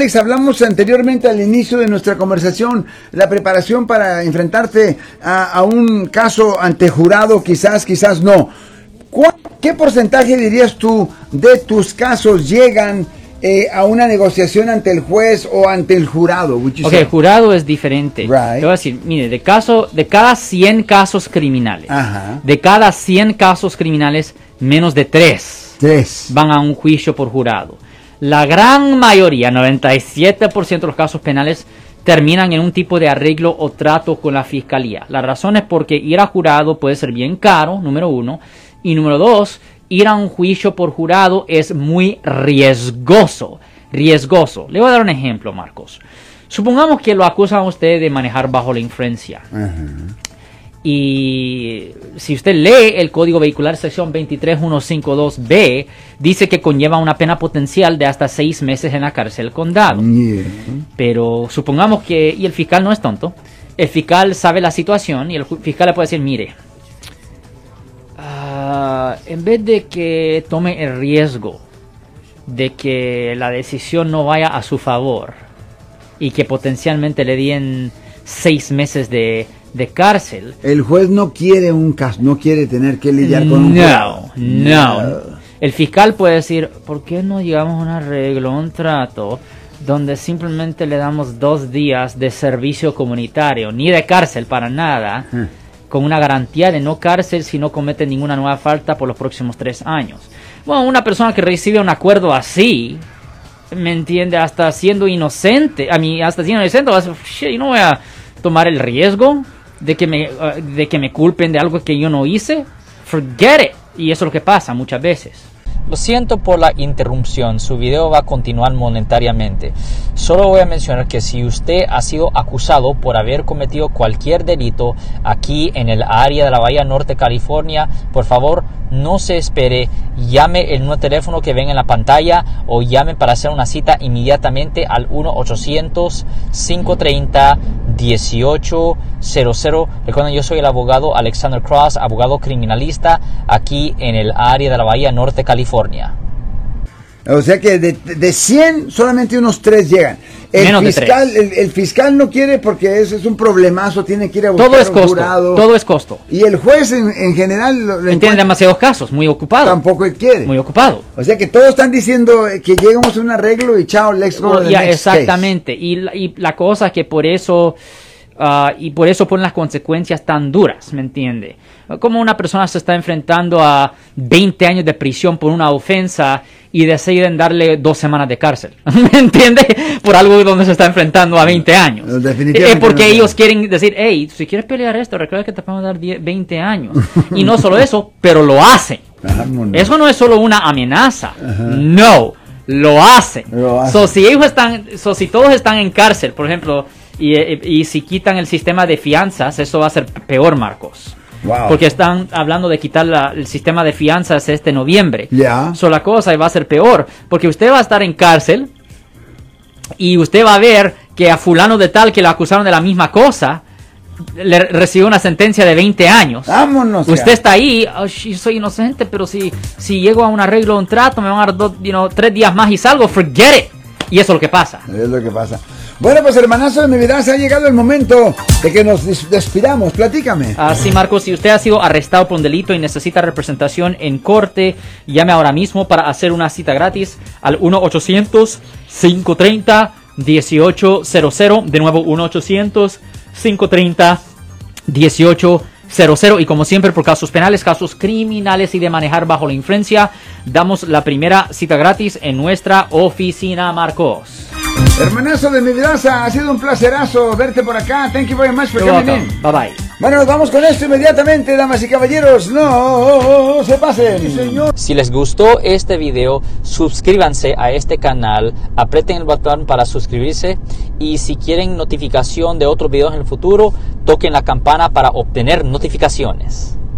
Alex, hablamos anteriormente al inicio de nuestra conversación, la preparación para enfrentarte a, a un caso ante jurado, quizás, quizás no. ¿Cuál- ¿Qué porcentaje dirías tú de tus casos llegan eh, a una negociación ante el juez o ante el jurado? Ok, el jurado es diferente. Right. Te voy a decir, mire, de, caso, de cada 100 casos criminales, Ajá. de cada 100 casos criminales, menos de 3 Tres. van a un juicio por jurado. La gran mayoría, 97% de los casos penales, terminan en un tipo de arreglo o trato con la fiscalía. La razón es porque ir a jurado puede ser bien caro, número uno, y número dos, ir a un juicio por jurado es muy riesgoso. Riesgoso. Le voy a dar un ejemplo, Marcos. Supongamos que lo acusan a usted de manejar bajo la influencia. Y si usted lee el Código Vehicular sección 23152B, dice que conlleva una pena potencial de hasta seis meses en la cárcel condado. Yeah. Pero supongamos que, y el fiscal no es tonto, el fiscal sabe la situación y el fiscal le puede decir, mire, ah, en vez de que tome el riesgo de que la decisión no vaya a su favor y que potencialmente le den seis meses de, de cárcel, El juez no quiere un caso, no quiere tener que lidiar con un no, jurado. no. El fiscal puede decir, ¿por qué no llegamos a un arreglo, un trato, donde simplemente le damos dos días de servicio comunitario, ni de cárcel para nada, Hmm. con una garantía de no cárcel si no comete ninguna nueva falta por los próximos tres años? Bueno, una persona que recibe un acuerdo así, me entiende, hasta siendo inocente, a mí, hasta siendo inocente, va a decir, "Shit, yo no voy a tomar el riesgo de que me, uh, de que me culpen de algo que yo no hice. Forget it. Y eso es lo que pasa muchas veces. Lo siento por la interrupción, su video va a continuar monetariamente. Solo voy a mencionar que si usted ha sido acusado por haber cometido cualquier delito aquí en el área de la Bahía Norte, California, por favor no se espere, llame el nuevo teléfono que ven en la pantalla o llame para hacer una cita inmediatamente al 1-800-530-1800. Recuerden, yo soy el abogado Alexander Cross, abogado criminalista aquí en el área de la Bahía Norte, California. O sea que de, de 100 solamente unos 3 llegan. El Menos de fiscal, tres. el, el fiscal no quiere porque es, es un problemazo, tiene que ir a buscar Todo es costo. jurado. Todo es costo. Y el juez en, en general lo, lo Tiene demasiados casos, muy ocupado. tampoco quiere. Muy ocupado. O sea que todos están diciendo eh, que llegamos a un arreglo y chao, to the Ya, next exactamente. Y, la- y la cosa es que por eso ah, y por eso ponen las consecuencias tan duras, ¿me entiende? Como una persona se está enfrentando a 20 años de prisión por una ofensa y deciden darle dos semanas de cárcel, ¿me entiende? Por algo donde se está enfrentando a 20 años. Eh, porque no. ellos quieren decir, hey, si quieres pelear esto, recuerda que te podemos dar 10 20 años. y no solo eso, pero lo hacen. Eso no es solo una amenaza. No, lo hacen. Lo hacen. So, si ellos están, so, si todos están en cárcel, por ejemplo, y, y- si quitan el sistema de fianzas, eso va a ser peor, Marcos. Wow. Porque están hablando de quitar la- el sistema de fianzas este noviembre. Ya. So, la cosa va a ser peor. Porque usted va a estar en cárcel y usted va a ver que a fulano de tal que lo acusaron de la misma cosa, le recibió una sentencia de 20 años. Vámonos. Usted ya. está ahí, "Oh, soy inocente, pero si, si llego a un arreglo, un trato, me van a dar dos, you know, tres días más y salgo, forget it. Y eso es lo que pasa. Es lo que pasa. Bueno, pues hermanazo de mi vida, se ha llegado el momento de que nos des- despidamos. Platícame. Así, Marcos, si usted ha sido arrestado por un delito y necesita representación en corte, llame ahora mismo para hacer una cita gratis al 1-800-530-1800. De nuevo, 1-800-530-1800. Y como siempre, por casos penales, casos criminales y de manejar bajo la influencia, damos la primera cita gratis en nuestra oficina, Marcos. Hermanazo de mi vida, ha sido un placerazo verte por acá. Thank you very much for You're coming welcome. in. Bye bye. Bueno, nos vamos con esto inmediatamente, damas y caballeros. No se pasen. señor. Si les gustó este video, suscríbanse a este canal, aprieten el botón para suscribirse y si quieren notificación de otros videos en el futuro, toquen la campana para obtener notificaciones.